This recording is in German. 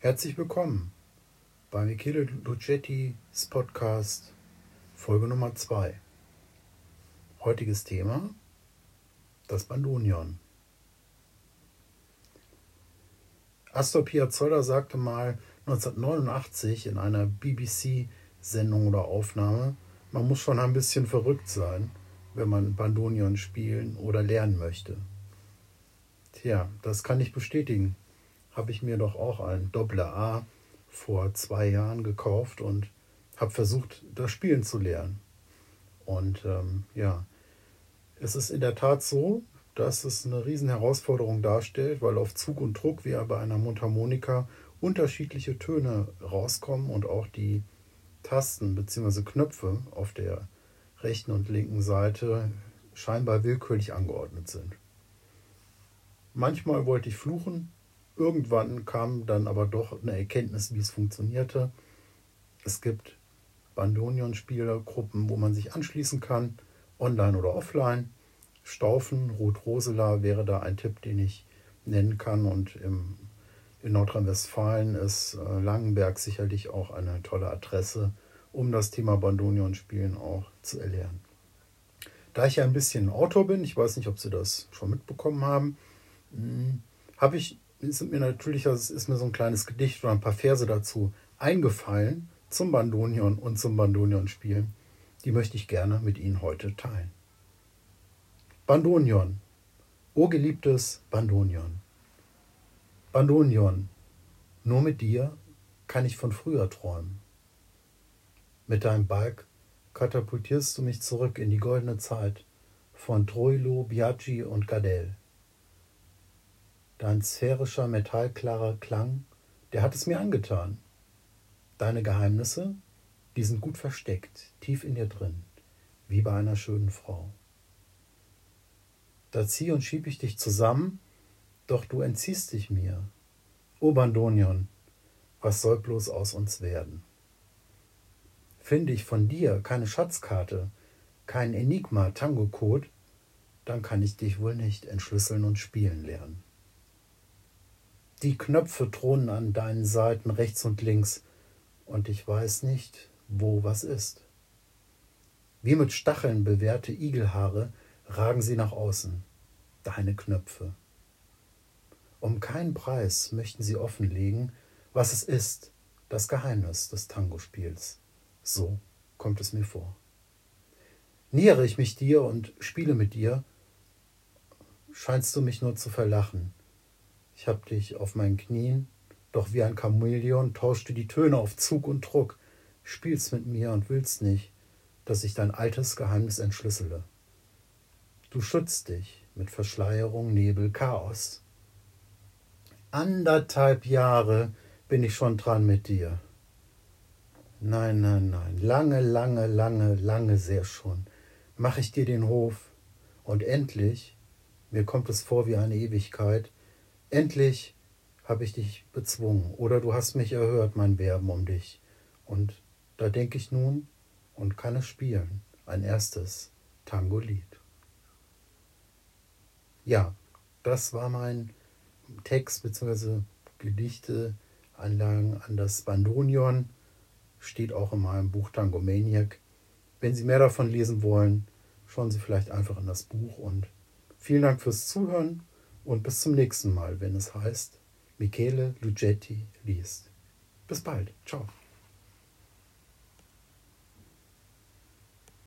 Herzlich willkommen bei Michele Lucetti,s Podcast Folge Nummer 2. Heutiges Thema: das Bandonion. Astor Piazzolla sagte mal 1989 in einer BBC-Sendung oder Aufnahme, man muss schon ein bisschen verrückt sein, wenn man Bandonion spielen oder lernen möchte. Tja, das kann ich bestätigen. Habe ich mir doch auch ein Doppler A vor zwei Jahren gekauft und habe versucht, das Spielen zu lernen. Und ähm, ja, es ist in der Tat so, dass es eine Herausforderung darstellt, weil auf Zug und Druck wie bei einer Mundharmonika unterschiedliche Töne rauskommen und auch die Tasten bzw. Knöpfe auf der rechten und linken Seite scheinbar willkürlich angeordnet sind. Manchmal wollte ich fluchen, irgendwann kam dann aber doch eine Erkenntnis, wie es funktionierte. Es gibt Bandonion-Spielergruppen, wo man sich anschließen kann, online oder offline. Staufen, Rot-Rosela wäre da ein Tipp, den ich nennen kann. Und im, in Nordrhein-Westfalen ist äh, Langenberg sicherlich auch eine tolle Adresse, um das Thema Bandonion-Spielen auch zu erlernen. Da ich ja ein bisschen Autor bin, ich weiß nicht, ob Sie das schon mitbekommen haben, hm, habe ich, sind mir natürlich, also ist mir so ein kleines Gedicht oder ein paar Verse dazu eingefallen zum Bandonion und zum Bandonion-Spielen. Die möchte ich gerne mit Ihnen heute teilen. Bandonion. O geliebtes Bandonion. Bandonion, nur mit dir kann ich von früher träumen. Mit deinem Balk katapultierst du mich zurück in die goldene Zeit von Troilo, Biaggi und Gardel. Dein sphärischer, metallklarer Klang, der hat es mir angetan. Deine Geheimnisse, die sind gut versteckt, tief in dir drin, wie bei einer schönen Frau. Da zieh und schieb ich dich zusammen, doch du entziehst dich mir. O Bandonion, was soll bloß aus uns werden? Finde ich von dir keine Schatzkarte, kein Enigma-Tango-Code, dann kann ich dich wohl nicht entschlüsseln und spielen lernen. Die Knöpfe thronen an deinen Seiten rechts und links, und ich weiß nicht, wo was ist. Wie mit Stacheln bewehrte Igelhaare ragen sie nach außen, deine Knöpfe. Um keinen Preis möchten sie offenlegen, was es ist, das Geheimnis des Tango-Spiels. So kommt es mir vor. Nähere ich mich dir und spiele mit dir, scheinst du mich nur zu verlachen, ich hab dich auf meinen Knien, doch wie ein Chamäleon tauschst du die Töne auf Zug und Druck, spielst mit mir und willst nicht, dass ich dein altes Geheimnis entschlüssele. Du schützt dich mit Verschleierung, Nebel, Chaos. Anderthalb Jahre bin ich schon dran mit dir. Nein, nein, nein, lange, lange, lange, lange sehr schon, mach ich dir den Hof, und endlich, mir kommt es vor wie eine Ewigkeit, Endlich habe ich dich bezwungen oder du hast mich erhört, mein Werben um dich. Und da denke ich nun und kann es spielen, ein erstes Tango-Lied. Ja, das war mein Text bzw. Gedichte, Anlagen an das Bandonion, steht auch in meinem Buch Tango Maniac. Wenn Sie mehr davon lesen wollen, schauen Sie vielleicht einfach in das Buch und vielen Dank fürs Zuhören und bis zum nächsten Mal, wenn es heißt, Michele Lugetti liest. Bis bald. Ciao.